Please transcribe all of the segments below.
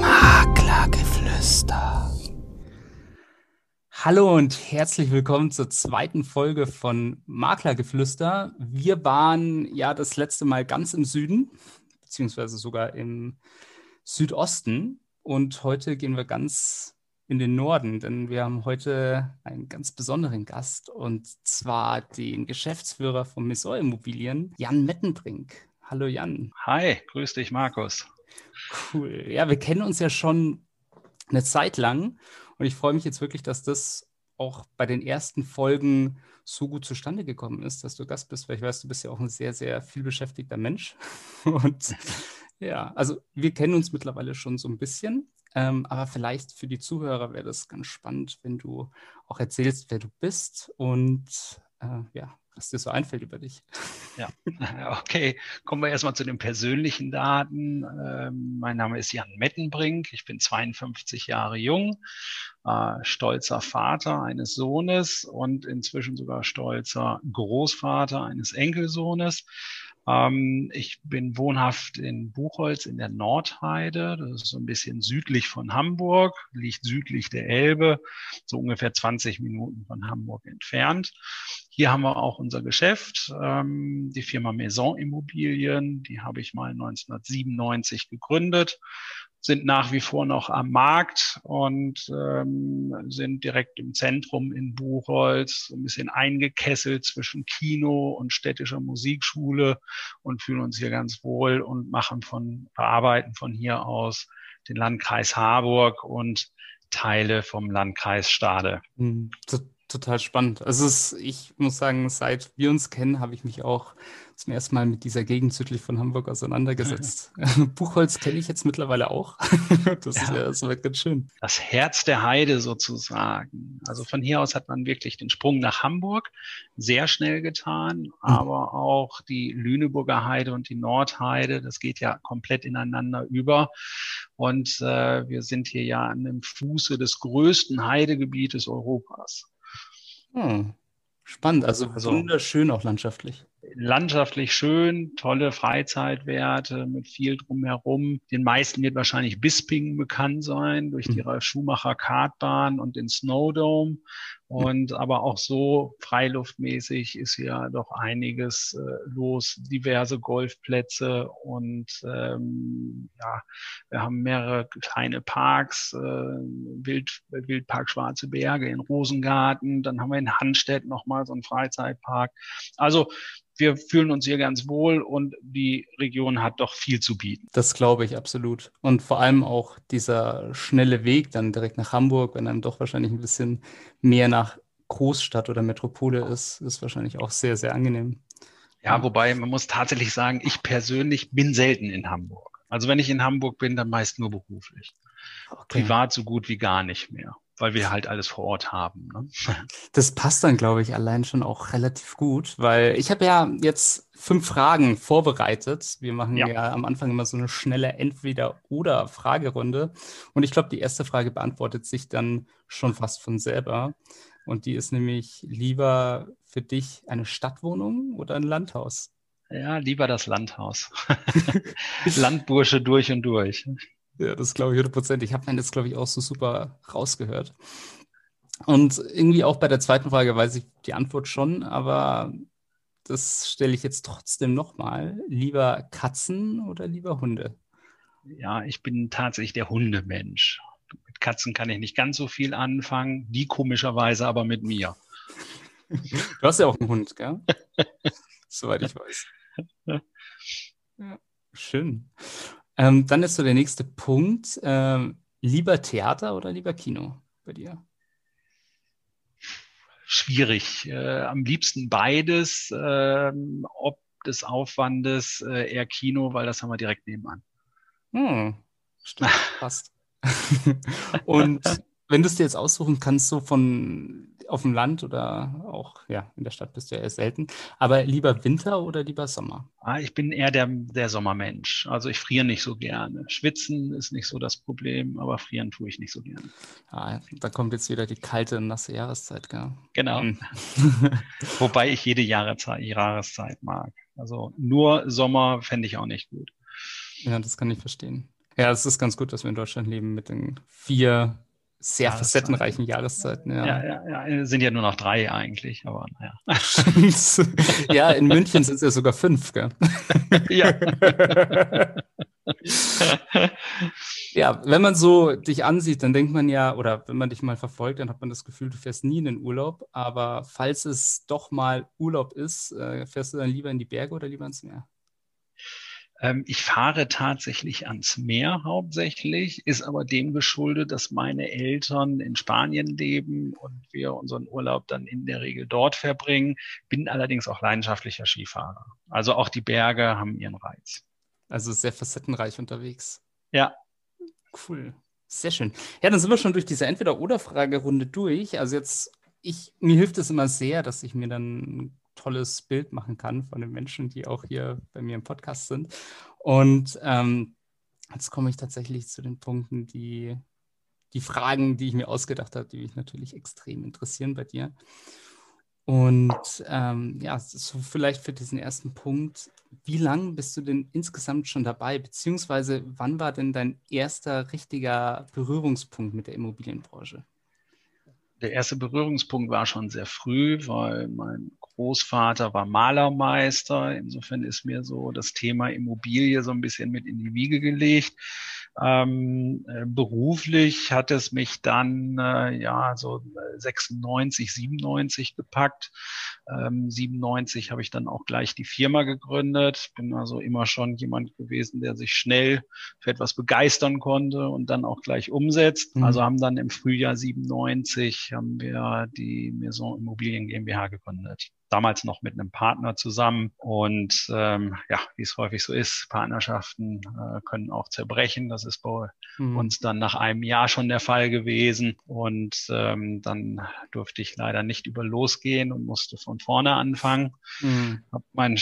Maklergeflüster. Hallo und herzlich willkommen zur zweiten Folge von Maklergeflüster. Wir waren ja das letzte Mal ganz im Süden, beziehungsweise sogar im Südosten. Und heute gehen wir ganz in den Norden, denn wir haben heute einen ganz besonderen Gast und zwar den Geschäftsführer von Missor Immobilien, Jan Mettenbrink. Hallo Jan. Hi, grüß dich Markus. Cool. Ja, wir kennen uns ja schon eine Zeit lang und ich freue mich jetzt wirklich, dass das auch bei den ersten Folgen so gut zustande gekommen ist, dass du Gast bist, weil ich weiß, du bist ja auch ein sehr, sehr viel beschäftigter Mensch. Und ja, also wir kennen uns mittlerweile schon so ein bisschen. Ähm, aber vielleicht für die Zuhörer wäre das ganz spannend, wenn du auch erzählst, wer du bist und äh, ja, was dir so einfällt über dich. Ja, okay. Kommen wir erstmal zu den persönlichen Daten. Ähm, mein Name ist Jan Mettenbrink. Ich bin 52 Jahre jung, äh, stolzer Vater eines Sohnes und inzwischen sogar stolzer Großvater eines Enkelsohnes. Ähm, ich bin wohnhaft in Buchholz in der Nordheide. Das ist so ein bisschen südlich von Hamburg, liegt südlich der Elbe, so ungefähr 20 Minuten von Hamburg entfernt. Hier haben wir auch unser Geschäft, ähm, die Firma Maison Immobilien. Die habe ich mal 1997 gegründet sind nach wie vor noch am Markt und ähm, sind direkt im Zentrum in Buchholz, ein bisschen eingekesselt zwischen Kino und städtischer Musikschule und fühlen uns hier ganz wohl und machen von, bearbeiten von hier aus den Landkreis Harburg und Teile vom Landkreis Stade. Hm, total spannend. Also es, ich muss sagen, seit wir uns kennen, habe ich mich auch zum ersten Mal mit dieser Gegend südlich von Hamburg auseinandergesetzt. Buchholz kenne ich jetzt mittlerweile auch. das, ja. ja, das war ganz schön. Das Herz der Heide sozusagen. Also von hier aus hat man wirklich den Sprung nach Hamburg sehr schnell getan, mhm. aber auch die Lüneburger Heide und die Nordheide, das geht ja komplett ineinander über. Und äh, wir sind hier ja an dem Fuße des größten Heidegebietes Europas. Hm. Spannend, also, also wunderschön auch landschaftlich. Landschaftlich schön, tolle Freizeitwerte mit viel drumherum. Den meisten wird wahrscheinlich Bisping bekannt sein durch die mhm. Schumacher Kartbahn und den Snowdome. Und aber auch so freiluftmäßig ist ja doch einiges äh, los, diverse Golfplätze und ähm, ja, wir haben mehrere kleine Parks, äh, Wild, Wildpark Schwarze Berge in Rosengarten, dann haben wir in Handstedt nochmal so einen Freizeitpark. Also wir fühlen uns hier ganz wohl und die Region hat doch viel zu bieten. Das glaube ich absolut. Und vor allem auch dieser schnelle Weg dann direkt nach Hamburg, wenn einem doch wahrscheinlich ein bisschen mehr nach Großstadt oder Metropole ist, ist wahrscheinlich auch sehr, sehr angenehm. Ja, wobei man muss tatsächlich sagen, ich persönlich bin selten in Hamburg. Also wenn ich in Hamburg bin, dann meist nur beruflich. Okay. Privat so gut wie gar nicht mehr weil wir halt alles vor Ort haben. Ne? Das passt dann, glaube ich, allein schon auch relativ gut, weil ich habe ja jetzt fünf Fragen vorbereitet. Wir machen ja. ja am Anfang immer so eine schnelle Entweder-oder-Fragerunde. Und ich glaube, die erste Frage beantwortet sich dann schon fast von selber. Und die ist nämlich lieber für dich eine Stadtwohnung oder ein Landhaus? Ja, lieber das Landhaus. Landbursche durch und durch. Ja, das glaube ich 100 Prozent. Ich habe meinen jetzt, glaube ich, auch so super rausgehört. Und irgendwie auch bei der zweiten Frage weiß ich die Antwort schon, aber das stelle ich jetzt trotzdem nochmal. Lieber Katzen oder lieber Hunde? Ja, ich bin tatsächlich der Hundemensch. Mit Katzen kann ich nicht ganz so viel anfangen, die komischerweise aber mit mir. Du hast ja auch einen Hund, gell? Soweit ich weiß. Ja, schön. Ähm, dann ist so der nächste Punkt. Ähm, lieber Theater oder lieber Kino bei dir? Schwierig. Äh, am liebsten beides. Ähm, ob des Aufwandes äh, eher Kino, weil das haben wir direkt nebenan. Hm, stimmt, passt. Und wenn du es dir jetzt aussuchen kannst, so von auf dem Land oder auch ja in der Stadt bist du ja eher selten, aber lieber Winter oder lieber Sommer? Ah, ich bin eher der, der Sommermensch. Also ich friere nicht so gerne. Schwitzen ist nicht so das Problem, aber frieren tue ich nicht so gerne. Ah, da kommt jetzt wieder die kalte, nasse Jahreszeit, gell? Genau. Hm. Wobei ich jede Jahreszeit, Jahreszeit mag. Also nur Sommer fände ich auch nicht gut. Ja, das kann ich verstehen. Ja, es ist ganz gut, dass wir in Deutschland leben mit den vier sehr facettenreichen Jahreszeiten. Ja. Ja, ja, ja, sind ja nur noch drei eigentlich, aber naja. ja, in München sind es ja sogar fünf, gell? ja. ja, wenn man so dich ansieht, dann denkt man ja, oder wenn man dich mal verfolgt, dann hat man das Gefühl, du fährst nie in den Urlaub. Aber falls es doch mal Urlaub ist, äh, fährst du dann lieber in die Berge oder lieber ins Meer? Ähm, ich fahre tatsächlich ans Meer hauptsächlich, ist aber dem geschuldet, dass meine Eltern in Spanien leben und wir unseren Urlaub dann in der Regel dort verbringen. Bin allerdings auch leidenschaftlicher Skifahrer. Also auch die Berge haben ihren Reiz. Also sehr facettenreich unterwegs. Ja. Cool. Sehr schön. Ja, dann sind wir schon durch diese Entweder-Oder-Fragerunde durch. Also jetzt, ich, mir hilft es immer sehr, dass ich mir dann tolles Bild machen kann von den Menschen, die auch hier bei mir im Podcast sind. Und ähm, jetzt komme ich tatsächlich zu den Punkten, die, die Fragen, die ich mir ausgedacht habe, die mich natürlich extrem interessieren bei dir. Und ähm, ja, so vielleicht für diesen ersten Punkt, wie lange bist du denn insgesamt schon dabei, beziehungsweise wann war denn dein erster richtiger Berührungspunkt mit der Immobilienbranche? Der erste Berührungspunkt war schon sehr früh, weil mein Großvater war Malermeister. Insofern ist mir so das Thema Immobilie so ein bisschen mit in die Wiege gelegt. Ähm, äh, beruflich hat es mich dann äh, ja so 96, 97 gepackt. Ähm, 97 habe ich dann auch gleich die Firma gegründet. Bin also immer schon jemand gewesen, der sich schnell für etwas begeistern konnte und dann auch gleich umsetzt. Mhm. Also haben dann im Frühjahr 97 haben wir die Maison Immobilien GmbH gegründet damals noch mit einem Partner zusammen. Und ähm, ja, wie es häufig so ist, Partnerschaften äh, können auch zerbrechen. Das ist bei mhm. uns dann nach einem Jahr schon der Fall gewesen. Und ähm, dann durfte ich leider nicht über losgehen und musste von vorne anfangen. Mhm. Habe mein,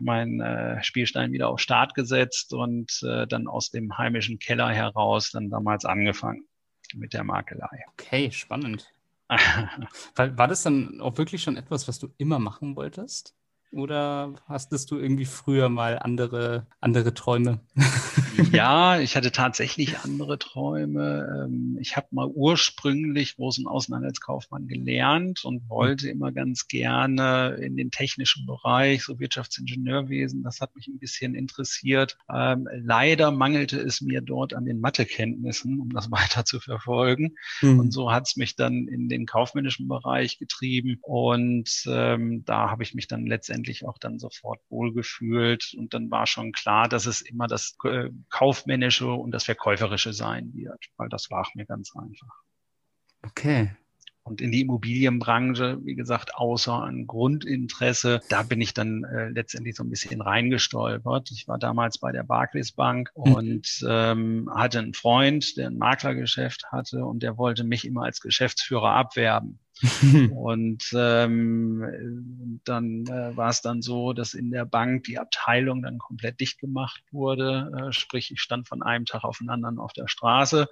mein äh, Spielstein wieder auf Start gesetzt und äh, dann aus dem heimischen Keller heraus dann damals angefangen mit der Makelei. Okay, spannend. war, das dann auch wirklich schon etwas, was du immer machen wolltest? Oder hastest du irgendwie früher mal andere, andere Träume? ja, ich hatte tatsächlich andere Träume. Ähm, ich habe mal ursprünglich großen Außenhandelskaufmann gelernt und wollte immer ganz gerne in den technischen Bereich, so Wirtschaftsingenieurwesen. Das hat mich ein bisschen interessiert. Ähm, leider mangelte es mir dort an den Mathekenntnissen, um das weiter zu verfolgen. Mhm. Und so hat es mich dann in den kaufmännischen Bereich getrieben. Und ähm, da habe ich mich dann letztendlich letztendlich auch dann sofort wohlgefühlt. Und dann war schon klar, dass es immer das äh, Kaufmännische und das Verkäuferische sein wird, weil das war mir ganz einfach. Okay. Und in die Immobilienbranche, wie gesagt, außer ein Grundinteresse, da bin ich dann äh, letztendlich so ein bisschen reingestolpert. Ich war damals bei der Barclays Bank mhm. und ähm, hatte einen Freund, der ein Maklergeschäft hatte und der wollte mich immer als Geschäftsführer abwerben. und ähm, dann äh, war es dann so, dass in der Bank die Abteilung dann komplett dicht gemacht wurde. Äh, sprich, ich stand von einem Tag auf den anderen auf der Straße.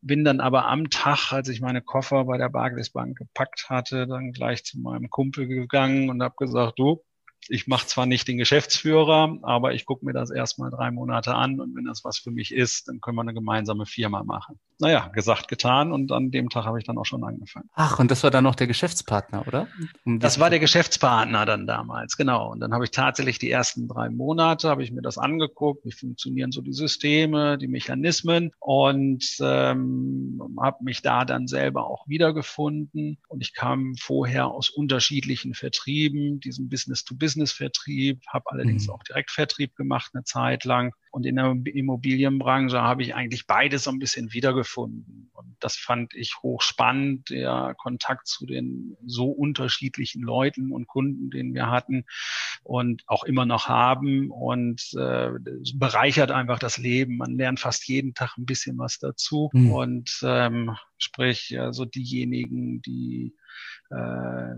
Bin dann aber am Tag, als ich meine Koffer bei der Barclays Bank gepackt hatte, dann gleich zu meinem Kumpel gegangen und habe gesagt, du, ich mache zwar nicht den Geschäftsführer, aber ich gucke mir das erstmal drei Monate an und wenn das was für mich ist, dann können wir eine gemeinsame Firma machen. Naja, gesagt, getan und an dem Tag habe ich dann auch schon angefangen. Ach, und das war dann noch der Geschäftspartner, oder? Um das war der Geschäftspartner dann damals, genau. Und dann habe ich tatsächlich die ersten drei Monate, habe ich mir das angeguckt, wie funktionieren so die Systeme, die Mechanismen und ähm, habe mich da dann selber auch wiedergefunden. Und ich kam vorher aus unterschiedlichen Vertrieben, diesem Business-to-Business Business-Vertrieb, habe allerdings mhm. auch Direktvertrieb gemacht eine Zeit lang. Und in der Immobilienbranche habe ich eigentlich beides so ein bisschen wiedergefunden. Und das fand ich hochspannend, der Kontakt zu den so unterschiedlichen Leuten und Kunden, den wir hatten und auch immer noch haben. Und äh, bereichert einfach das Leben. Man lernt fast jeden Tag ein bisschen was dazu. Mhm. Und ähm, sprich, also diejenigen, die äh,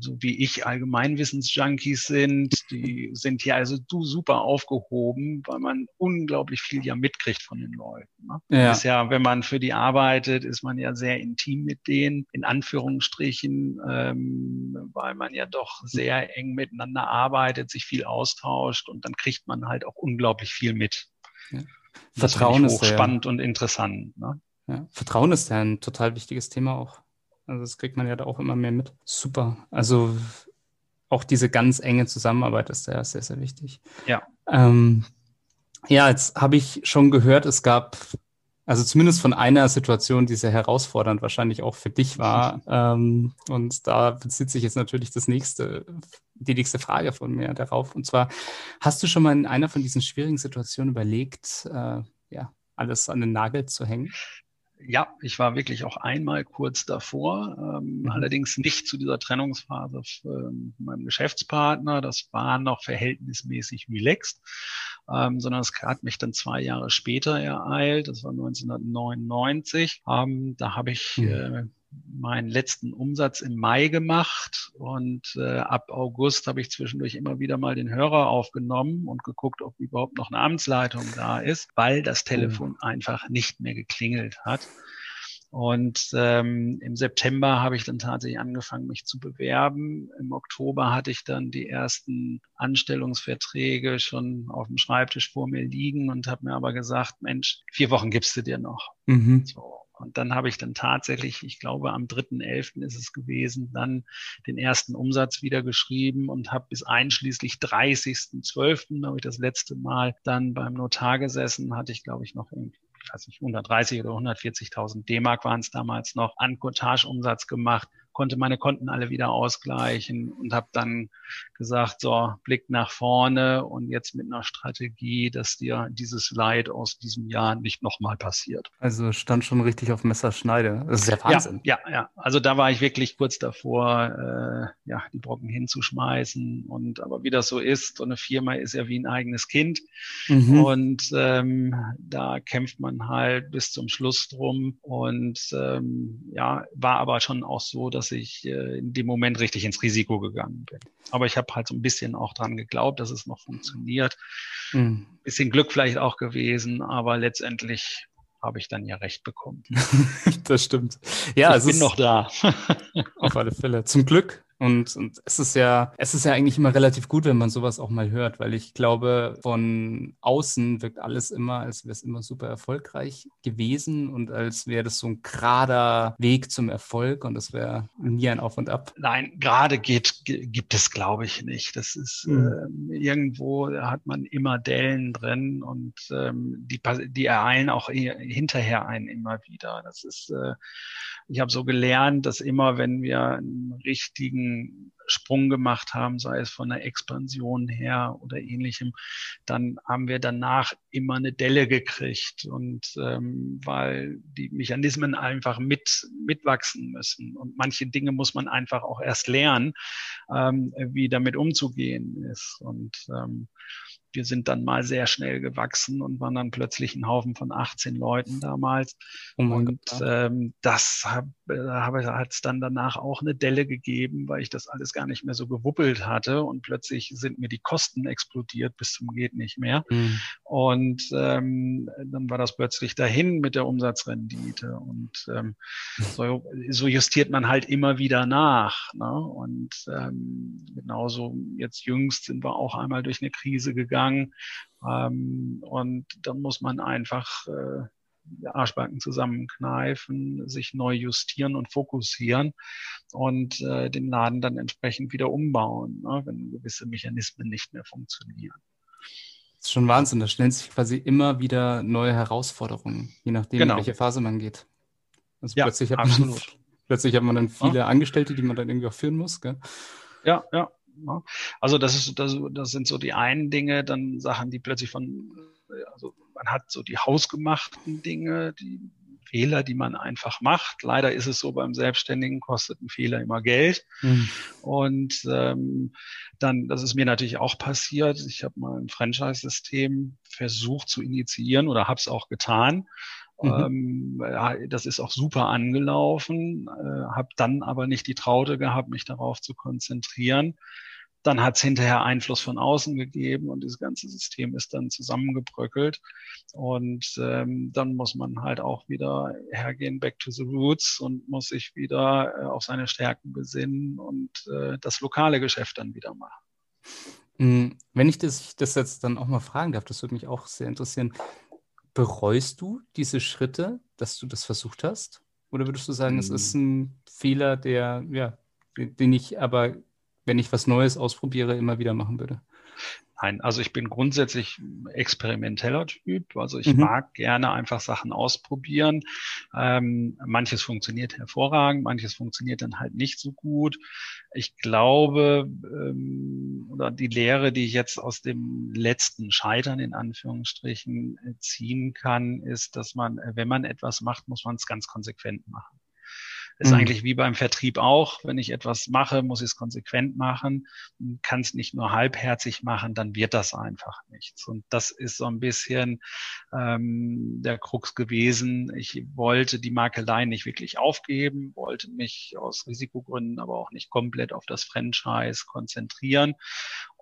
so wie ich Allgemeinwissensjunkies sind, die sind hier also du super aufgehoben, weil man unglaublich viel ja mitkriegt von den Leuten. Ne? Ja. Ist ja, wenn man für die arbeitet, ist man ja sehr intim mit denen, in Anführungsstrichen, ähm, weil man ja doch sehr eng miteinander arbeitet, sich viel austauscht und dann kriegt man halt auch unglaublich viel mit. Ja. Vertrauen ist spannend und interessant. Ne? Ja, Vertrauen ist ja ein total wichtiges Thema auch. Also das kriegt man ja da auch immer mehr mit. Super. Also auch diese ganz enge Zusammenarbeit ist ja sehr, sehr wichtig. Ja. Ähm, ja, jetzt habe ich schon gehört, es gab, also zumindest von einer Situation, die sehr herausfordernd wahrscheinlich auch für dich war. Ähm, und da bezieht sich jetzt natürlich das nächste, die nächste Frage von mir darauf. Und zwar, hast du schon mal in einer von diesen schwierigen Situationen überlegt, äh, ja, alles an den Nagel zu hängen? Ja, ich war wirklich auch einmal kurz davor, ähm, mhm. allerdings nicht zu dieser Trennungsphase von meinem Geschäftspartner. Das war noch verhältnismäßig relaxed, ähm, sondern es hat mich dann zwei Jahre später ereilt. Das war 1999. Ähm, da habe ich mhm. äh, meinen letzten Umsatz im Mai gemacht und äh, ab August habe ich zwischendurch immer wieder mal den Hörer aufgenommen und geguckt, ob überhaupt noch eine Amtsleitung da ist, weil das Telefon mhm. einfach nicht mehr geklingelt hat. Und ähm, im September habe ich dann tatsächlich angefangen, mich zu bewerben. Im Oktober hatte ich dann die ersten Anstellungsverträge schon auf dem Schreibtisch vor mir liegen und habe mir aber gesagt, Mensch, vier Wochen gibst du dir noch. Mhm. So. Und dann habe ich dann tatsächlich, ich glaube am 3.11. ist es gewesen, dann den ersten Umsatz wieder geschrieben und habe bis einschließlich 30.12. habe ich das letzte Mal dann beim Notar gesessen, hatte ich glaube ich noch irgendwie ich weiß nicht, 130 oder 140.000 D-Mark waren es damals noch, an Cottage-Umsatz gemacht konnte meine Konten alle wieder ausgleichen und habe dann gesagt, so, Blick nach vorne und jetzt mit einer Strategie, dass dir dieses Leid aus diesem Jahr nicht nochmal passiert. Also stand schon richtig auf Messerschneide. Das ist ja Wahnsinn. Ja, ja, ja. Also da war ich wirklich kurz davor, äh, ja, die Brocken hinzuschmeißen. Und aber wie das so ist, so eine Firma ist ja wie ein eigenes Kind. Mhm. Und ähm, da kämpft man halt bis zum Schluss drum. Und ähm, ja, war aber schon auch so, dass dass ich äh, in dem Moment richtig ins Risiko gegangen bin. Aber ich habe halt so ein bisschen auch dran geglaubt, dass es noch funktioniert. Mhm. Bisschen Glück vielleicht auch gewesen, aber letztendlich habe ich dann ja recht bekommen. das stimmt. Ja, ich bin noch da. auf alle Fälle. Zum Glück und, und es ist ja, es ist ja eigentlich immer relativ gut, wenn man sowas auch mal hört, weil ich glaube, von außen wirkt alles immer, als wäre es immer super erfolgreich gewesen und als wäre das so ein gerader Weg zum Erfolg und das wäre nie ein Auf und Ab. Nein, gerade geht, gibt es, glaube ich, nicht. Das ist mhm. äh, irgendwo hat man immer Dellen drin und ähm, die, die ereilen auch hinterher einen immer wieder. Das ist äh, ich habe so gelernt, dass immer, wenn wir einen richtigen Sprung gemacht haben, sei es von der Expansion her oder ähnlichem, dann haben wir danach immer eine Delle gekriegt und ähm, weil die Mechanismen einfach mit mitwachsen müssen. Und manche Dinge muss man einfach auch erst lernen, ähm, wie damit umzugehen ist. Und ähm, wir sind dann mal sehr schnell gewachsen und waren dann plötzlich ein Haufen von 18 Leuten damals. Oh und ähm, das hat es dann danach auch eine Delle gegeben, weil ich das alles gar nicht mehr so gewuppelt hatte. Und plötzlich sind mir die Kosten explodiert bis zum geht nicht mehr. Mhm. Und ähm, dann war das plötzlich dahin mit der Umsatzrendite. Und ähm, so, so justiert man halt immer wieder nach. Ne? Und ähm, genauso jetzt jüngst sind wir auch einmal durch eine Krise gegangen gegangen. Ähm, und dann muss man einfach äh, Arschbacken zusammenkneifen, sich neu justieren und fokussieren und äh, den Laden dann entsprechend wieder umbauen, ne, wenn gewisse Mechanismen nicht mehr funktionieren. Das ist schon Wahnsinn. Da stellen sich quasi immer wieder neue Herausforderungen, je nachdem, genau. in welche Phase man geht. Also ja, plötzlich, hat man, plötzlich hat man dann viele ja. Angestellte, die man dann irgendwie auch führen muss. Gell? Ja, ja. Ne? Also das ist, das, das sind so die einen Dinge, dann Sachen, die plötzlich von, also man hat so die hausgemachten Dinge, die Fehler, die man einfach macht. Leider ist es so, beim Selbstständigen kostet ein Fehler immer Geld. Mhm. Und ähm, dann, das ist mir natürlich auch passiert. Ich habe mal ein Franchise-System versucht zu initiieren oder habe es auch getan. Mhm. Ähm, das ist auch super angelaufen, äh, habe dann aber nicht die Traute gehabt, mich darauf zu konzentrieren. Dann hat es hinterher Einfluss von außen gegeben und das ganze System ist dann zusammengebröckelt. Und ähm, dann muss man halt auch wieder hergehen, back to the roots und muss sich wieder äh, auf seine Stärken besinnen und äh, das lokale Geschäft dann wieder machen. Hm, wenn ich das, das jetzt dann auch mal fragen darf, das würde mich auch sehr interessieren Bereust du diese Schritte, dass du das versucht hast? Oder würdest du sagen, es ist hm. ein Fehler, der, ja, den ich aber, wenn ich was Neues ausprobiere, immer wieder machen würde? Nein, also ich bin grundsätzlich experimenteller Typ. Also ich mhm. mag gerne einfach Sachen ausprobieren. Ähm, manches funktioniert hervorragend, manches funktioniert dann halt nicht so gut. Ich glaube, ähm, oder die Lehre, die ich jetzt aus dem letzten Scheitern in Anführungsstrichen ziehen kann, ist, dass man, wenn man etwas macht, muss man es ganz konsequent machen. Ist mhm. eigentlich wie beim Vertrieb auch. Wenn ich etwas mache, muss ich es konsequent machen. Kann es nicht nur halbherzig machen, dann wird das einfach nichts. Und das ist so ein bisschen ähm, der Krux gewesen. Ich wollte die Makelei nicht wirklich aufgeben, wollte mich aus Risikogründen aber auch nicht komplett auf das Franchise konzentrieren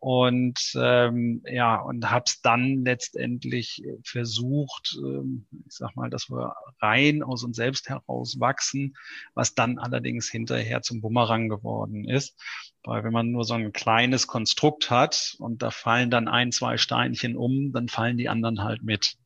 und ähm, ja und habe es dann letztendlich versucht, ähm, ich sag mal, dass wir rein aus uns selbst heraus wachsen, was dann allerdings hinterher zum Bumerang geworden ist, weil wenn man nur so ein kleines Konstrukt hat und da fallen dann ein, zwei Steinchen um, dann fallen die anderen halt mit.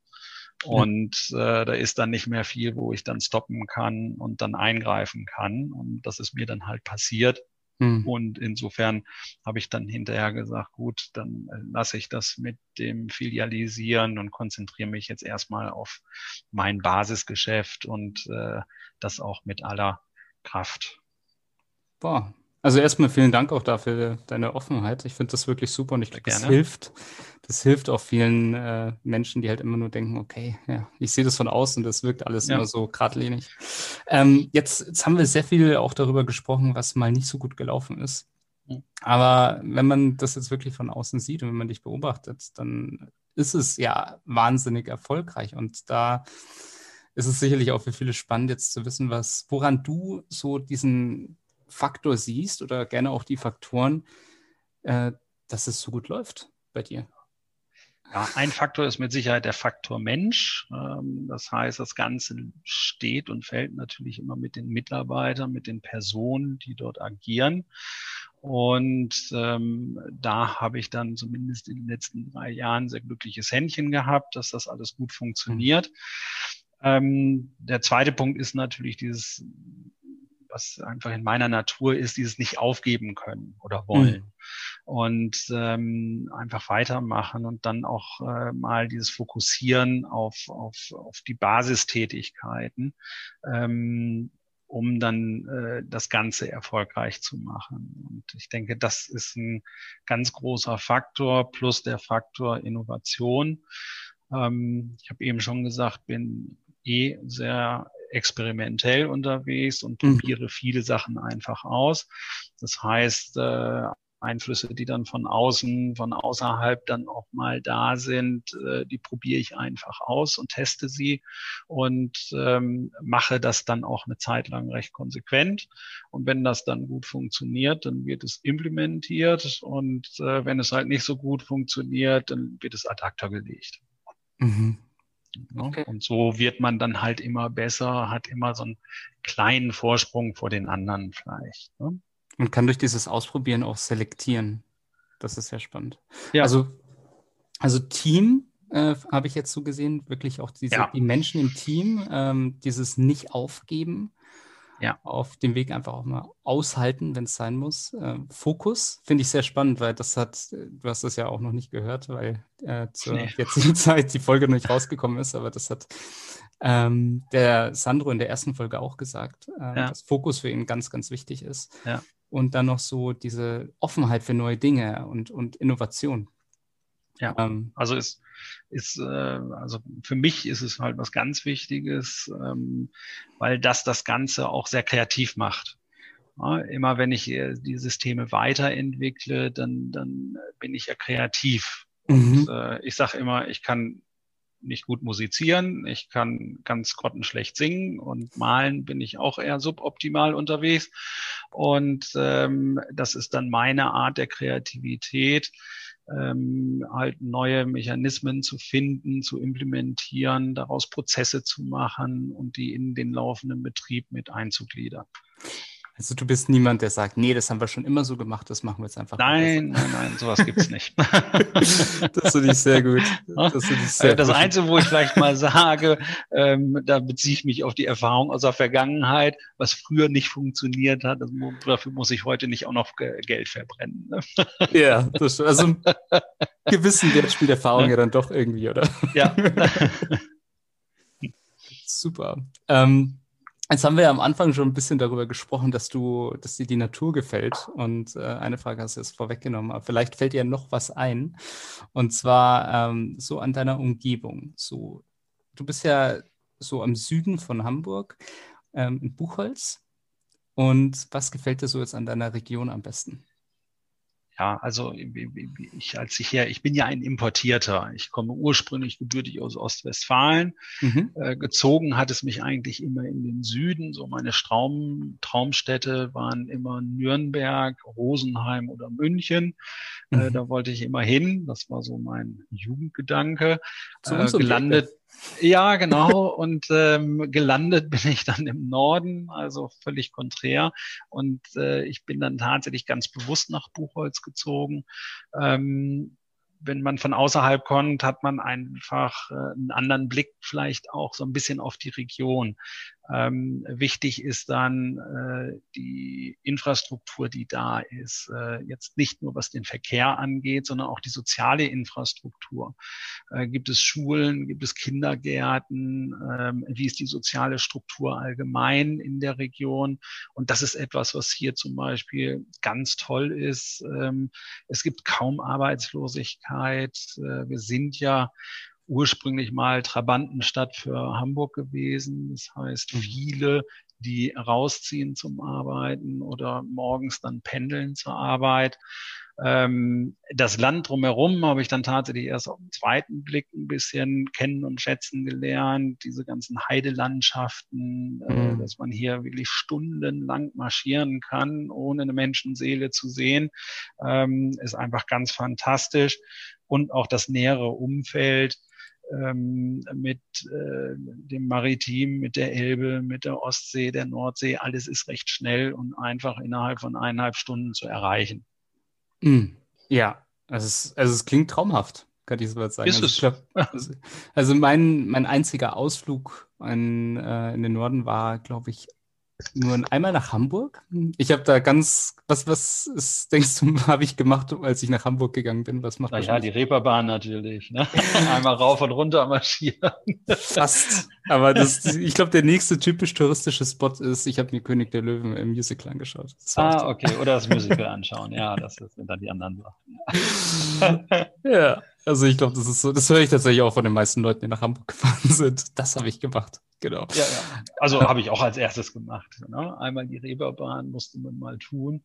Und äh, da ist dann nicht mehr viel, wo ich dann stoppen kann und dann eingreifen kann. Und das ist mir dann halt passiert. Hm. Und insofern habe ich dann hinterher gesagt, gut, dann äh, lasse ich das mit dem Filialisieren und konzentriere mich jetzt erstmal auf mein Basisgeschäft und äh, das auch mit aller Kraft. Boah, also erstmal vielen Dank auch dafür, deine Offenheit. Ich finde das wirklich super und ich glaube, das hilft. Das hilft auch vielen äh, Menschen, die halt immer nur denken, okay, ja, ich sehe das von außen, das wirkt alles ja. immer so geradlinig. Ähm, jetzt, jetzt haben wir sehr viel auch darüber gesprochen, was mal nicht so gut gelaufen ist. Aber wenn man das jetzt wirklich von außen sieht und wenn man dich beobachtet, dann ist es ja wahnsinnig erfolgreich. Und da ist es sicherlich auch für viele spannend, jetzt zu wissen, was, woran du so diesen Faktor siehst oder gerne auch die Faktoren, äh, dass es so gut läuft bei dir? Ja, ein Faktor ist mit Sicherheit der Faktor Mensch. Ähm, das heißt, das Ganze steht und fällt natürlich immer mit den Mitarbeitern, mit den Personen, die dort agieren. Und ähm, da habe ich dann zumindest in den letzten drei Jahren sehr glückliches Händchen gehabt, dass das alles gut funktioniert. Mhm. Ähm, der zweite Punkt ist natürlich dieses was einfach in meiner Natur ist, dieses nicht aufgeben können oder wollen. Mhm. Und ähm, einfach weitermachen und dann auch äh, mal dieses Fokussieren auf, auf, auf die Basistätigkeiten, ähm, um dann äh, das Ganze erfolgreich zu machen. Und ich denke, das ist ein ganz großer Faktor plus der Faktor Innovation. Ähm, ich habe eben schon gesagt, bin eh sehr experimentell unterwegs und mhm. probiere mhm. viele Sachen einfach aus. Das heißt, äh, Einflüsse, die dann von außen, von außerhalb dann auch mal da sind, äh, die probiere ich einfach aus und teste sie und ähm, mache das dann auch eine Zeit lang recht konsequent. Und wenn das dann gut funktioniert, dann wird es implementiert und äh, wenn es halt nicht so gut funktioniert, dann wird es ad acta gelegt. Mhm. Ne? Okay. Und so wird man dann halt immer besser, hat immer so einen kleinen Vorsprung vor den anderen vielleicht. Ne? Und kann durch dieses Ausprobieren auch selektieren. Das ist sehr spannend. Ja. Also, also Team äh, habe ich jetzt so gesehen, wirklich auch diese, ja. die Menschen im Team, ähm, dieses Nicht-Aufgeben ja. auf dem Weg einfach auch mal aushalten, wenn es sein muss. Äh, Fokus finde ich sehr spannend, weil das hat, du hast das ja auch noch nicht gehört, weil äh, zur nee. jetzigen Zeit die Folge noch nicht rausgekommen ist, aber das hat ähm, der Sandro in der ersten Folge auch gesagt, äh, ja. dass Fokus für ihn ganz, ganz wichtig ist. Ja. Und dann noch so diese Offenheit für neue Dinge und, und Innovation. Ja, ähm, also ist, ist äh, also für mich ist es halt was ganz Wichtiges, ähm, weil das das Ganze auch sehr kreativ macht. Ja, immer wenn ich äh, die Systeme weiterentwickle, dann, dann bin ich ja kreativ. Mhm. Und, äh, ich sage immer, ich kann nicht gut musizieren, ich kann ganz grottenschlecht singen und malen bin ich auch eher suboptimal unterwegs. Und ähm, das ist dann meine Art der Kreativität, ähm, halt neue Mechanismen zu finden, zu implementieren, daraus Prozesse zu machen und die in den laufenden Betrieb mit einzugliedern. Also du bist niemand, der sagt, nee, das haben wir schon immer so gemacht, das machen wir jetzt einfach. Nein, nein, nein, sowas gibt's nicht. das finde ich sehr gut. Das, sehr das Einzige, wo ich vielleicht mal sage, ähm, da beziehe ich mich auf die Erfahrung aus der Vergangenheit, was früher nicht funktioniert hat, das, dafür muss ich heute nicht auch noch Geld verbrennen. Ne? Ja, das. Also gewissen Wert spielt Erfahrung ja. ja dann doch irgendwie, oder? Ja. Super. Ähm, Jetzt haben wir ja am Anfang schon ein bisschen darüber gesprochen, dass du, dass dir die Natur gefällt. Und äh, eine Frage hast du jetzt vorweggenommen, aber vielleicht fällt dir noch was ein. Und zwar ähm, so an deiner Umgebung. So, du bist ja so am Süden von Hamburg, ähm, in Buchholz. Und was gefällt dir so jetzt an deiner Region am besten? Ja, also ich als ich her, ich bin ja ein Importierter. Ich komme ursprünglich gebürtig aus Ostwestfalen. Mhm. Äh, gezogen hat es mich eigentlich immer in den Süden. So meine Traum, Traumstädte waren immer Nürnberg, Rosenheim oder München. Äh, mhm. Äh, da wollte ich immer hin. Das war so mein Jugendgedanke. Äh, gelandet. Ja, genau. Und ähm, gelandet bin ich dann im Norden, also völlig konträr. Und äh, ich bin dann tatsächlich ganz bewusst nach Buchholz gezogen. Ähm, wenn man von außerhalb kommt, hat man einfach äh, einen anderen Blick vielleicht auch so ein bisschen auf die Region. Ähm, wichtig ist dann äh, die Infrastruktur, die da ist. Äh, jetzt nicht nur was den Verkehr angeht, sondern auch die soziale Infrastruktur. Äh, gibt es Schulen, gibt es Kindergärten? Ähm, wie ist die soziale Struktur allgemein in der Region? Und das ist etwas, was hier zum Beispiel ganz toll ist. Ähm, es gibt kaum Arbeitslosigkeit. Äh, wir sind ja ursprünglich mal Trabantenstadt für Hamburg gewesen. Das heißt, mhm. viele, die rausziehen zum Arbeiten oder morgens dann pendeln zur Arbeit. Ähm, das Land drumherum habe ich dann tatsächlich erst auf den zweiten Blick ein bisschen kennen und schätzen gelernt. Diese ganzen Heidelandschaften, äh, mhm. dass man hier wirklich stundenlang marschieren kann, ohne eine Menschenseele zu sehen, ähm, ist einfach ganz fantastisch. Und auch das nähere Umfeld ähm, mit äh, dem Maritim, mit der Elbe, mit der Ostsee, der Nordsee. Alles ist recht schnell und einfach innerhalb von eineinhalb Stunden zu erreichen. Mm, ja, also es, also es klingt traumhaft, kann ich so sagen. Ist also, es? Glaub, also, also, mein, mein einziger Ausflug in, äh, in den Norden war, glaube ich, nur einmal nach Hamburg. Ich habe da ganz, was, was ist, denkst du, habe ich gemacht, als ich nach Hamburg gegangen bin? Was macht Naja, die Reeperbahn natürlich. Ne? Einmal rauf und runter marschieren. Fast. Aber das, ich glaube, der nächste typisch touristische Spot ist, ich habe mir König der Löwen im Musical angeschaut. Ah, okay. Oder das Musical anschauen. Ja, das sind dann die anderen Sachen. ja. Also ich glaube, das ist so, das höre ich tatsächlich auch von den meisten Leuten, die nach Hamburg gefahren sind. Das habe ich gemacht. Genau. Ja, ja. Also habe ich auch als erstes gemacht. Ne? Einmal die Reeperbahn musste man mal tun.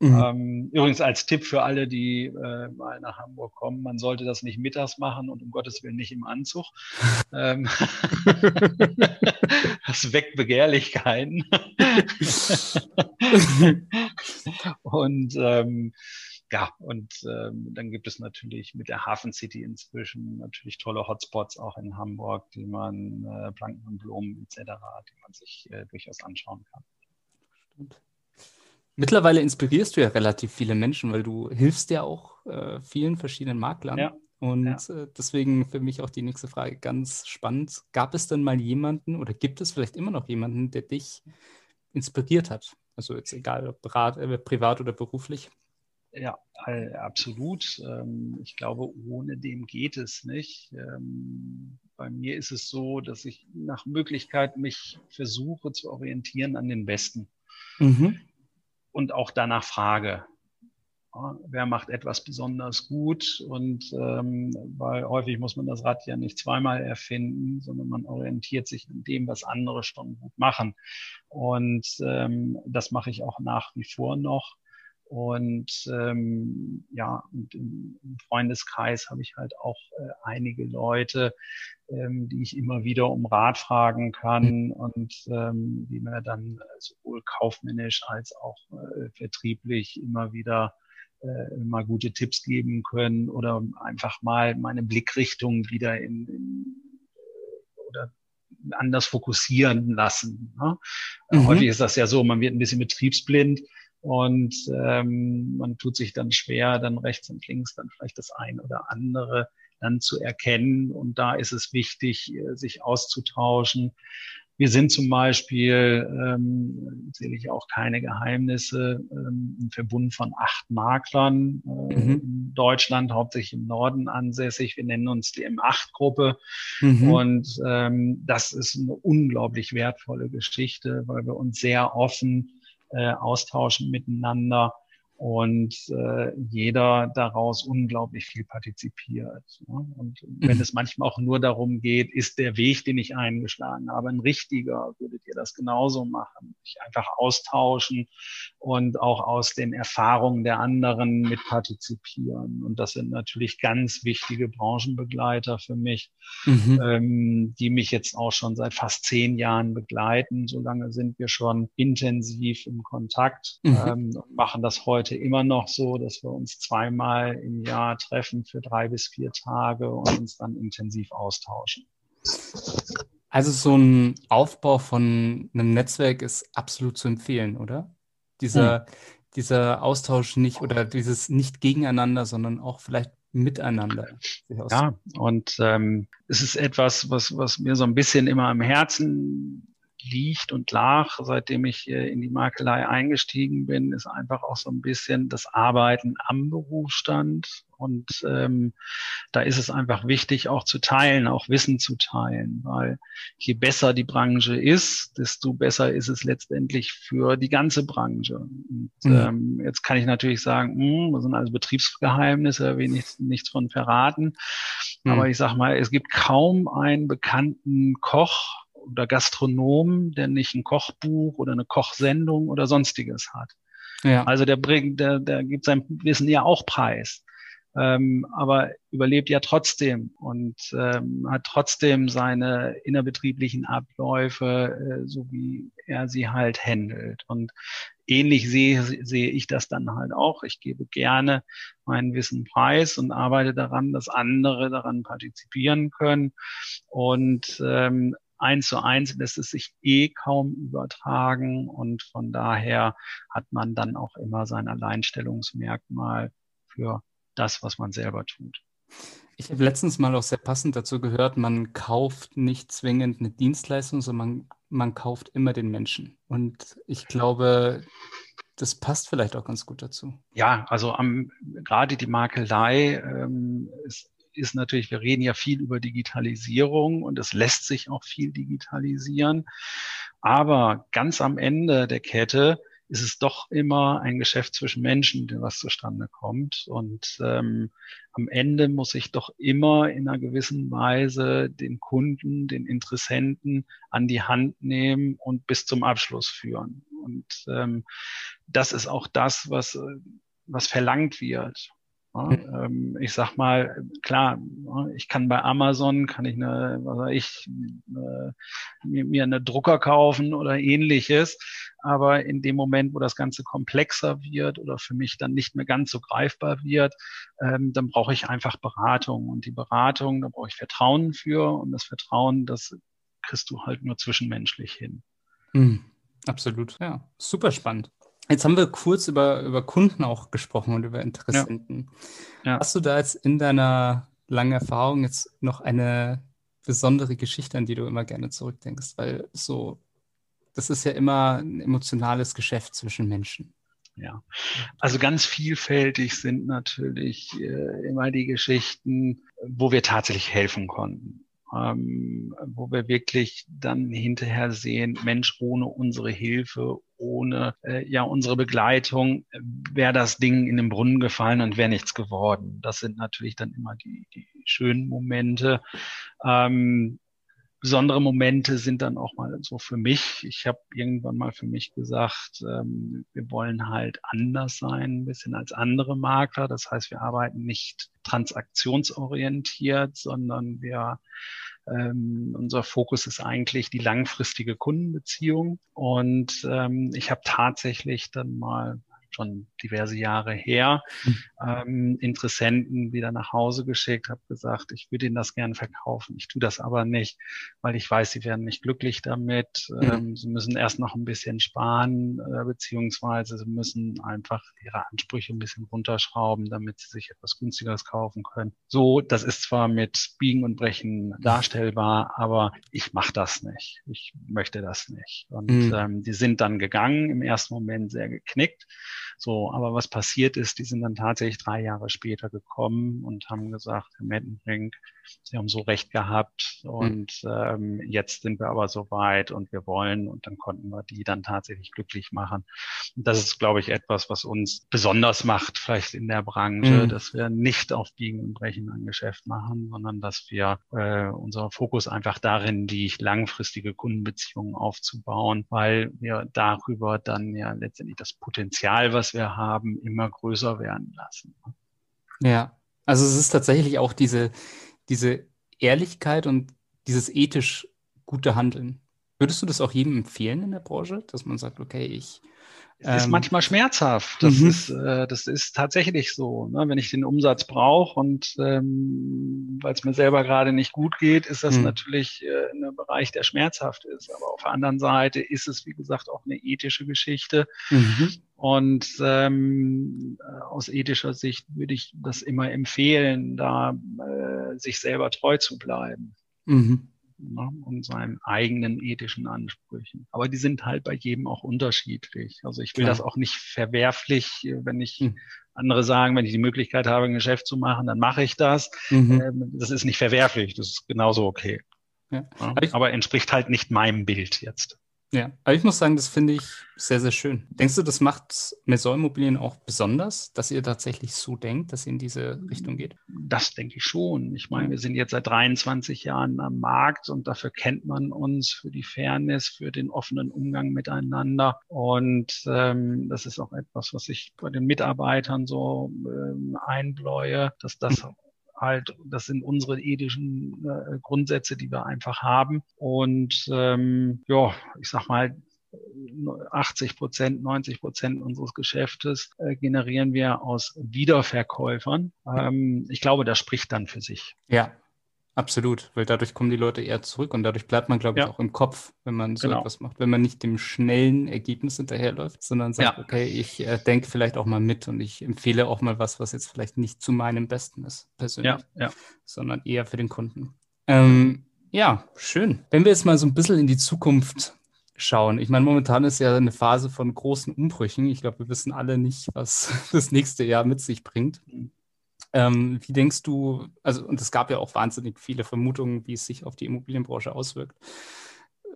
Mhm. Ähm, übrigens als Tipp für alle, die äh, mal nach Hamburg kommen, man sollte das nicht mittags machen und um Gottes Willen nicht im Anzug. ähm, das weckt Begehrlichkeiten. und ähm, ja, und ähm, dann gibt es natürlich mit der Hafen City inzwischen natürlich tolle Hotspots auch in Hamburg, die man äh, Planken und Blumen etc., die man sich äh, durchaus anschauen kann. Stimmt. Mittlerweile inspirierst du ja relativ viele Menschen, weil du hilfst ja auch äh, vielen verschiedenen Maklern. Ja. Und ja. Äh, deswegen für mich auch die nächste Frage ganz spannend. Gab es denn mal jemanden oder gibt es vielleicht immer noch jemanden, der dich inspiriert hat? Also jetzt egal, ob äh, privat oder beruflich. Ja, absolut. Ähm, ich glaube, ohne dem geht es nicht. Ähm, bei mir ist es so, dass ich nach Möglichkeit mich versuche zu orientieren an den Besten. Mhm. Und auch danach frage, wer macht etwas besonders gut und ähm, weil häufig muss man das Rad ja nicht zweimal erfinden, sondern man orientiert sich an dem, was andere schon gut machen. Und ähm, das mache ich auch nach wie vor noch. Und ähm, ja, und im, im Freundeskreis habe ich halt auch äh, einige Leute, ähm, die ich immer wieder um Rat fragen kann mhm. und ähm, die mir dann sowohl kaufmännisch als auch äh, vertrieblich immer wieder äh, mal gute Tipps geben können oder einfach mal meine Blickrichtung wieder in, in oder anders fokussieren lassen. Ne? Mhm. Häufig ist das ja so, man wird ein bisschen betriebsblind und ähm, man tut sich dann schwer, dann rechts und links dann vielleicht das ein oder andere dann zu erkennen. Und da ist es wichtig, äh, sich auszutauschen. Wir sind zum Beispiel, ähm, erzähle ich auch keine Geheimnisse, ähm, ein Verbund von acht Maklern äh, mhm. in Deutschland, hauptsächlich im Norden ansässig. Wir nennen uns die M8-Gruppe. Mhm. Und ähm, das ist eine unglaublich wertvolle Geschichte, weil wir uns sehr offen äh, austauschen miteinander und äh, jeder daraus unglaublich viel partizipiert. Ne? Und wenn mhm. es manchmal auch nur darum geht, ist der Weg, den ich eingeschlagen habe, ein richtiger, würdet ihr das genauso machen? Sich einfach austauschen und auch aus den Erfahrungen der anderen mit partizipieren. Und das sind natürlich ganz wichtige Branchenbegleiter für mich, mhm. ähm, die mich jetzt auch schon seit fast zehn Jahren begleiten. So lange sind wir schon intensiv im Kontakt mhm. ähm, und machen das heute heute immer noch so, dass wir uns zweimal im Jahr treffen für drei bis vier Tage und uns dann intensiv austauschen. Also so ein Aufbau von einem Netzwerk ist absolut zu empfehlen, oder? Dieser, hm. dieser Austausch nicht oder dieses nicht gegeneinander, sondern auch vielleicht miteinander. Ja, und ähm, es ist etwas, was, was mir so ein bisschen immer am Herzen liegt und lag, seitdem ich in die Makelei eingestiegen bin, ist einfach auch so ein bisschen das Arbeiten am Berufsstand. Und ähm, da ist es einfach wichtig, auch zu teilen, auch Wissen zu teilen, weil je besser die Branche ist, desto besser ist es letztendlich für die ganze Branche. Und, mhm. ähm, jetzt kann ich natürlich sagen, mh, hm, das sind also Betriebsgeheimnisse, will nichts, nichts von verraten. Mhm. Aber ich sag mal, es gibt kaum einen bekannten Koch, oder Gastronom, der nicht ein Kochbuch oder eine Kochsendung oder sonstiges hat. Ja. Also der bringt, der, der gibt sein Wissen ja auch preis. Ähm, aber überlebt ja trotzdem und ähm, hat trotzdem seine innerbetrieblichen Abläufe, äh, so wie er sie halt handelt. Und ähnlich sehe, sehe ich das dann halt auch. Ich gebe gerne mein Wissen preis und arbeite daran, dass andere daran partizipieren können. Und ähm, eins zu eins lässt es sich eh kaum übertragen und von daher hat man dann auch immer sein Alleinstellungsmerkmal für das, was man selber tut. Ich habe letztens mal auch sehr passend dazu gehört, man kauft nicht zwingend eine Dienstleistung, sondern man, man kauft immer den Menschen. Und ich glaube, das passt vielleicht auch ganz gut dazu. Ja, also am, gerade die Makelei ähm, ist ist natürlich, wir reden ja viel über Digitalisierung und es lässt sich auch viel digitalisieren. Aber ganz am Ende der Kette ist es doch immer ein Geschäft zwischen Menschen, was zustande kommt. Und ähm, am Ende muss ich doch immer in einer gewissen Weise den Kunden, den Interessenten an die Hand nehmen und bis zum Abschluss führen. Und ähm, das ist auch das, was, was verlangt wird. Ja, ähm, ich sag mal, klar, ich kann bei Amazon, kann ich eine, was weiß ich, mir eine Drucker kaufen oder ähnliches. Aber in dem Moment, wo das Ganze komplexer wird oder für mich dann nicht mehr ganz so greifbar wird, ähm, dann brauche ich einfach Beratung. Und die Beratung, da brauche ich Vertrauen für. Und das Vertrauen, das kriegst du halt nur zwischenmenschlich hin. Mhm. Absolut, ja. Super spannend. Jetzt haben wir kurz über, über Kunden auch gesprochen und über Interessenten. Ja. Ja. Hast du da jetzt in deiner langen Erfahrung jetzt noch eine besondere Geschichte, an die du immer gerne zurückdenkst? Weil so, das ist ja immer ein emotionales Geschäft zwischen Menschen. Ja, also ganz vielfältig sind natürlich äh, immer die Geschichten, wo wir tatsächlich helfen konnten ähm, wo wir wirklich dann hinterher sehen, Mensch, ohne unsere Hilfe, ohne äh, ja unsere Begleitung wäre das Ding in den Brunnen gefallen und wäre nichts geworden. Das sind natürlich dann immer die, die schönen Momente. Ähm, besondere Momente sind dann auch mal so für mich. Ich habe irgendwann mal für mich gesagt, ähm, wir wollen halt anders sein, ein bisschen als andere Makler. Das heißt, wir arbeiten nicht transaktionsorientiert, sondern wir ähm, unser Fokus ist eigentlich die langfristige Kundenbeziehung. Und ähm, ich habe tatsächlich dann mal schon diverse Jahre her, mhm. ähm, Interessenten wieder nach Hause geschickt, habe gesagt, ich würde Ihnen das gerne verkaufen. Ich tue das aber nicht, weil ich weiß, Sie werden nicht glücklich damit. Mhm. Ähm, Sie müssen erst noch ein bisschen sparen, äh, beziehungsweise Sie müssen einfach Ihre Ansprüche ein bisschen runterschrauben, damit Sie sich etwas günstigeres kaufen können. So, das ist zwar mit Biegen und Brechen darstellbar, aber ich mache das nicht. Ich möchte das nicht. Und mhm. ähm, die sind dann gegangen, im ersten Moment sehr geknickt. So, aber was passiert ist, die sind dann tatsächlich drei Jahre später gekommen und haben gesagt, Herr Mettenbrink, Sie haben so recht gehabt und mhm. ähm, jetzt sind wir aber so weit und wir wollen und dann konnten wir die dann tatsächlich glücklich machen. Und das ist, glaube ich, etwas, was uns besonders macht, vielleicht in der Branche, mhm. dass wir nicht auf Biegen und Brechen ein Geschäft machen, sondern dass wir äh, unser Fokus einfach darin liegt, langfristige Kundenbeziehungen aufzubauen, weil wir darüber dann ja letztendlich das Potenzial, was wir haben, immer größer werden lassen. Ja, also es ist tatsächlich auch diese, diese Ehrlichkeit und dieses ethisch gute Handeln. Würdest du das auch jedem empfehlen in der Branche, dass man sagt, okay, ich es ist ähm, manchmal schmerzhaft. Das mhm. ist, äh, das ist tatsächlich so. Ne? Wenn ich den Umsatz brauche und ähm, weil es mir selber gerade nicht gut geht, ist das mhm. natürlich äh, ein Bereich, der schmerzhaft ist. Aber auf der anderen Seite ist es, wie gesagt, auch eine ethische Geschichte. Mhm. Und ähm, aus ethischer Sicht würde ich das immer empfehlen, da äh, sich selber treu zu bleiben. Mhm ne, und seinen eigenen ethischen Ansprüchen. Aber die sind halt bei jedem auch unterschiedlich. Also ich will Klar. das auch nicht verwerflich, wenn ich hm. andere sagen, wenn ich die Möglichkeit habe, ein Geschäft zu machen, dann mache ich das. Mhm. Ähm, das ist nicht verwerflich, das ist genauso okay. Ja. Ja, aber entspricht halt nicht meinem Bild jetzt. Ja, aber ich muss sagen, das finde ich sehr, sehr schön. Denkst du, das macht Maison Immobilien auch besonders, dass ihr tatsächlich so denkt, dass ihr in diese Richtung geht? Das denke ich schon. Ich meine, wir sind jetzt seit 23 Jahren am Markt und dafür kennt man uns für die Fairness, für den offenen Umgang miteinander. Und ähm, das ist auch etwas, was ich bei den Mitarbeitern so ähm, einbläue, dass das mhm halt, das sind unsere ethischen äh, Grundsätze, die wir einfach haben. Und ähm, ja, ich sag mal, 80 Prozent, 90 Prozent unseres Geschäftes äh, generieren wir aus Wiederverkäufern. Ähm, ich glaube, das spricht dann für sich. Ja, Absolut, weil dadurch kommen die Leute eher zurück und dadurch bleibt man, glaube ich, ja. auch im Kopf, wenn man so genau. etwas macht. Wenn man nicht dem schnellen Ergebnis hinterherläuft, sondern sagt, ja. okay, ich äh, denke vielleicht auch mal mit und ich empfehle auch mal was, was jetzt vielleicht nicht zu meinem Besten ist, persönlich, ja. sondern eher für den Kunden. Ähm, ja, schön. Wenn wir jetzt mal so ein bisschen in die Zukunft schauen. Ich meine, momentan ist ja eine Phase von großen Umbrüchen. Ich glaube, wir wissen alle nicht, was das nächste Jahr mit sich bringt. Ähm, wie denkst du, also, und es gab ja auch wahnsinnig viele Vermutungen, wie es sich auf die Immobilienbranche auswirkt.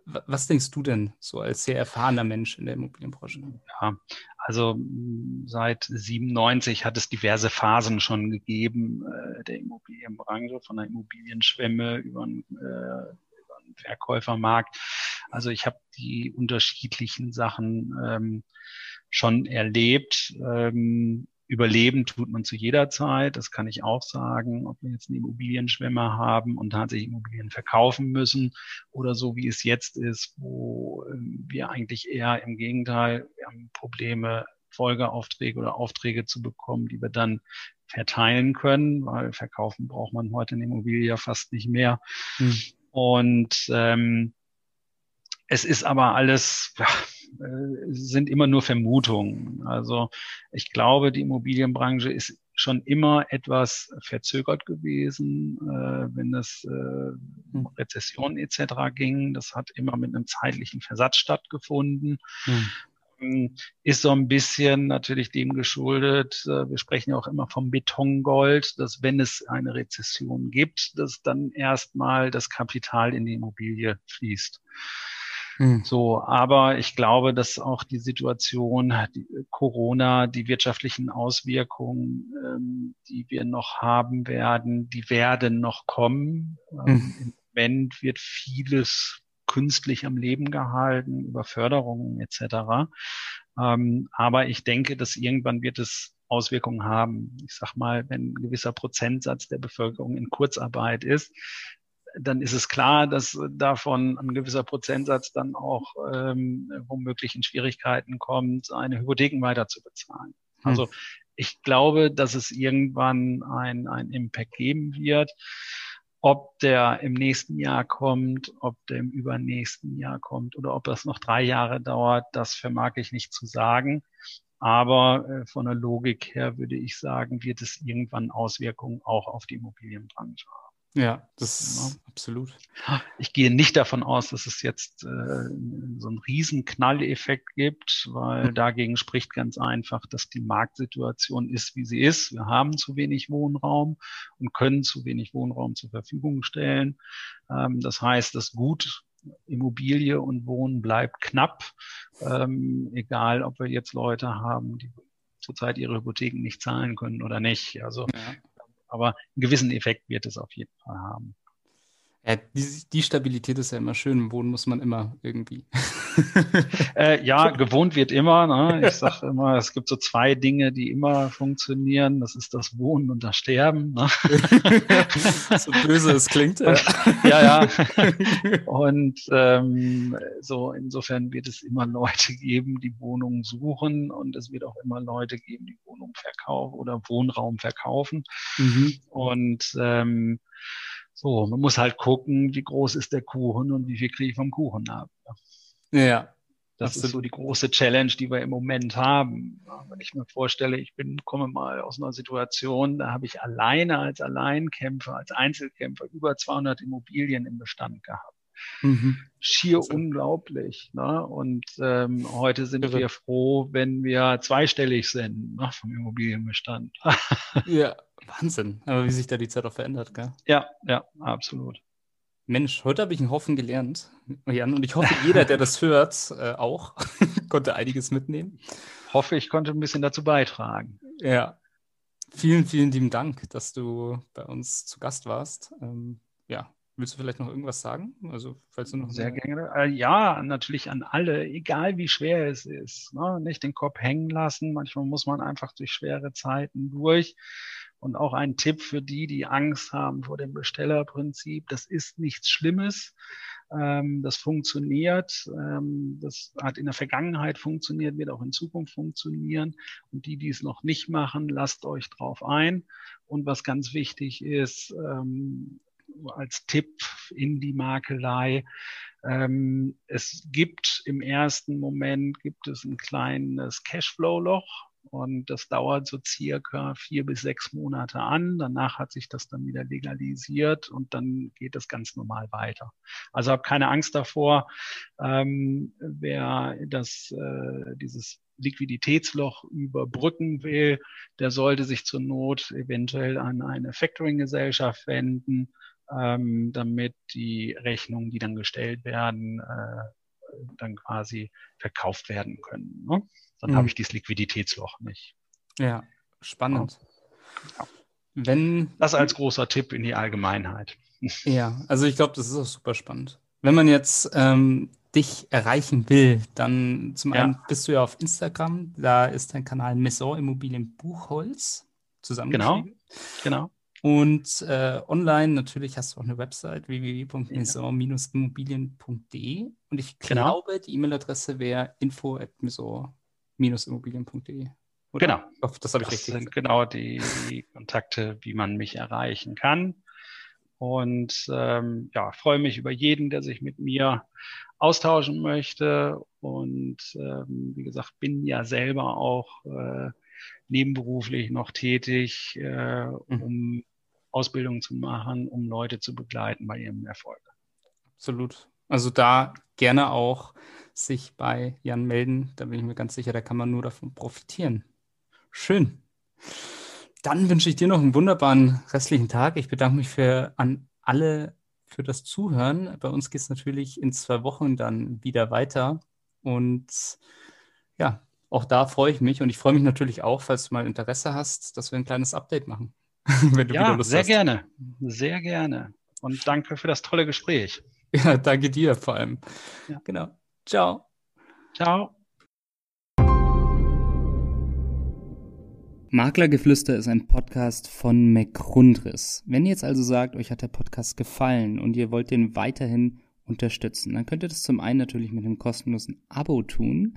Was denkst du denn so als sehr erfahrener Mensch in der Immobilienbranche? Ja, also seit 97 hat es diverse Phasen schon gegeben äh, der Immobilienbranche, von der Immobilienschwemme über einen, äh, über einen Verkäufermarkt. Also ich habe die unterschiedlichen Sachen ähm, schon erlebt. Ähm, Überleben tut man zu jeder Zeit. Das kann ich auch sagen, ob wir jetzt einen Immobilienschwemmer haben und tatsächlich Immobilien verkaufen müssen oder so wie es jetzt ist, wo ähm, wir eigentlich eher im Gegenteil, wir haben Probleme, Folgeaufträge oder Aufträge zu bekommen, die wir dann verteilen können, weil verkaufen braucht man heute eine Immobilie ja fast nicht mehr. Hm. Und ähm, es ist aber alles, ja, äh, sind immer nur Vermutungen. Also ich glaube, die Immobilienbranche ist schon immer etwas verzögert gewesen, äh, wenn es äh, um Rezession etc. ging. Das hat immer mit einem zeitlichen Versatz stattgefunden. Hm. Ist so ein bisschen natürlich dem geschuldet. Äh, wir sprechen ja auch immer vom Betongold, dass wenn es eine Rezession gibt, dass dann erstmal das Kapital in die Immobilie fließt. Hm. So, aber ich glaube, dass auch die Situation, die Corona, die wirtschaftlichen Auswirkungen, ähm, die wir noch haben werden, die werden noch kommen. Ähm, hm. Im Moment wird vieles künstlich am Leben gehalten über Förderungen etc. Ähm, aber ich denke, dass irgendwann wird es Auswirkungen haben. Ich sag mal, wenn ein gewisser Prozentsatz der Bevölkerung in Kurzarbeit ist, dann ist es klar, dass davon ein gewisser Prozentsatz dann auch ähm, womöglich in Schwierigkeiten kommt, eine Hypotheken weiter zu bezahlen. Hm. Also ich glaube, dass es irgendwann ein, ein Impact geben wird. Ob der im nächsten Jahr kommt, ob der im übernächsten Jahr kommt oder ob das noch drei Jahre dauert, das vermag ich nicht zu sagen. Aber äh, von der Logik her würde ich sagen, wird es irgendwann Auswirkungen auch auf die Immobilienbranche haben. Ja, das ja. absolut. Ich gehe nicht davon aus, dass es jetzt äh, so einen riesen Knalleffekt gibt, weil dagegen spricht ganz einfach, dass die Marktsituation ist, wie sie ist. Wir haben zu wenig Wohnraum und können zu wenig Wohnraum zur Verfügung stellen. Ähm, das heißt, das Gut Immobilie und Wohnen bleibt knapp, ähm, egal ob wir jetzt Leute haben, die zurzeit ihre Hypotheken nicht zahlen können oder nicht. Also ja aber einen gewissen Effekt wird es auf jeden Fall haben. Ja, die, die, Stabilität ist ja immer schön. Im Wohnen muss man immer irgendwie. äh, ja, gewohnt wird immer. Ne? Ich sage immer, es gibt so zwei Dinge, die immer funktionieren. Das ist das Wohnen und das Sterben. Ne? so böse es klingt. Ja, ja. ja. Und ähm, so insofern wird es immer Leute geben, die Wohnungen suchen und es wird auch immer Leute geben, die Wohnungen verkaufen oder Wohnraum verkaufen. Mhm. Und ähm, so, man muss halt gucken, wie groß ist der Kuchen und wie viel kriege ich vom Kuchen ab. Ja. Das absolut. ist so die große Challenge, die wir im Moment haben. Wenn ich mir vorstelle, ich bin, komme mal aus einer Situation, da habe ich alleine als Alleinkämpfer, als Einzelkämpfer über 200 Immobilien im Bestand gehabt. Mhm. Schier also. unglaublich. Ne? Und ähm, heute sind Irre. wir froh, wenn wir zweistellig sind ne, vom Immobilienbestand. ja, Wahnsinn. Aber wie sich da die Zeit auch verändert, gell? Ja, ja, absolut. Mensch, heute habe ich einen Haufen gelernt, Jan, und ich hoffe, jeder, der das hört, äh, auch konnte einiges mitnehmen. Hoffe, ich konnte ein bisschen dazu beitragen. Ja. Vielen, vielen lieben Dank, dass du bei uns zu Gast warst. Ähm, ja, Willst du vielleicht noch irgendwas sagen? Also, falls du noch sehr gerne. Äh, ja, natürlich an alle, egal wie schwer es ist. Ne? Nicht den Kopf hängen lassen. Manchmal muss man einfach durch schwere Zeiten durch. Und auch ein Tipp für die, die Angst haben vor dem Bestellerprinzip. Das ist nichts Schlimmes. Ähm, das funktioniert. Ähm, das hat in der Vergangenheit funktioniert, wird auch in Zukunft funktionieren. Und die, die es noch nicht machen, lasst euch drauf ein. Und was ganz wichtig ist, ähm, als Tipp in die Makelei. Es gibt im ersten Moment gibt es ein kleines Cashflow-Loch und das dauert so circa vier bis sechs Monate an. Danach hat sich das dann wieder legalisiert und dann geht das ganz normal weiter. Also habe keine Angst davor. Ähm, wer das, äh, dieses Liquiditätsloch überbrücken will, der sollte sich zur Not eventuell an eine Factoring-Gesellschaft wenden ähm, damit die Rechnungen, die dann gestellt werden, äh, dann quasi verkauft werden können. Ne? Dann mhm. habe ich dieses Liquiditätsloch nicht. Ja, spannend. Ja. Wenn, das als großer Tipp in die Allgemeinheit. Ja, also ich glaube, das ist auch super spannend. Wenn man jetzt ähm, dich erreichen will, dann zum ja. einen bist du ja auf Instagram, da ist dein Kanal Maison Immobilien Buchholz zusammengeschrieben. Genau, genau. Und äh, online natürlich hast du auch eine Website www.maison-immobilien.de und ich genau. glaube, die E-Mail-Adresse wäre info@maison-immobilien.de. Genau. Ich hoffe, das habe ich das richtig. Das sind genau die, die Kontakte, wie man mich erreichen kann. Und ähm, ja, freue mich über jeden, der sich mit mir austauschen möchte. Und ähm, wie gesagt, bin ja selber auch äh, nebenberuflich noch tätig, äh, mhm. um Ausbildung zu machen, um Leute zu begleiten bei ihrem Erfolg. Absolut. Also da gerne auch sich bei Jan melden. Da bin ich mir ganz sicher, da kann man nur davon profitieren. Schön. Dann wünsche ich dir noch einen wunderbaren restlichen Tag. Ich bedanke mich für an alle für das Zuhören. Bei uns geht es natürlich in zwei Wochen dann wieder weiter. Und ja, auch da freue ich mich und ich freue mich natürlich auch, falls du mal Interesse hast, dass wir ein kleines Update machen. wenn du ja, wieder Lust sehr hast. gerne. Sehr gerne. Und danke für das tolle Gespräch. Ja, danke dir vor allem. Ja. Genau. Ciao. Ciao. Maklergeflüster ist ein Podcast von McGrundriss. Wenn ihr jetzt also sagt, euch hat der Podcast gefallen und ihr wollt den weiterhin unterstützen, dann könnt ihr das zum einen natürlich mit einem kostenlosen Abo tun.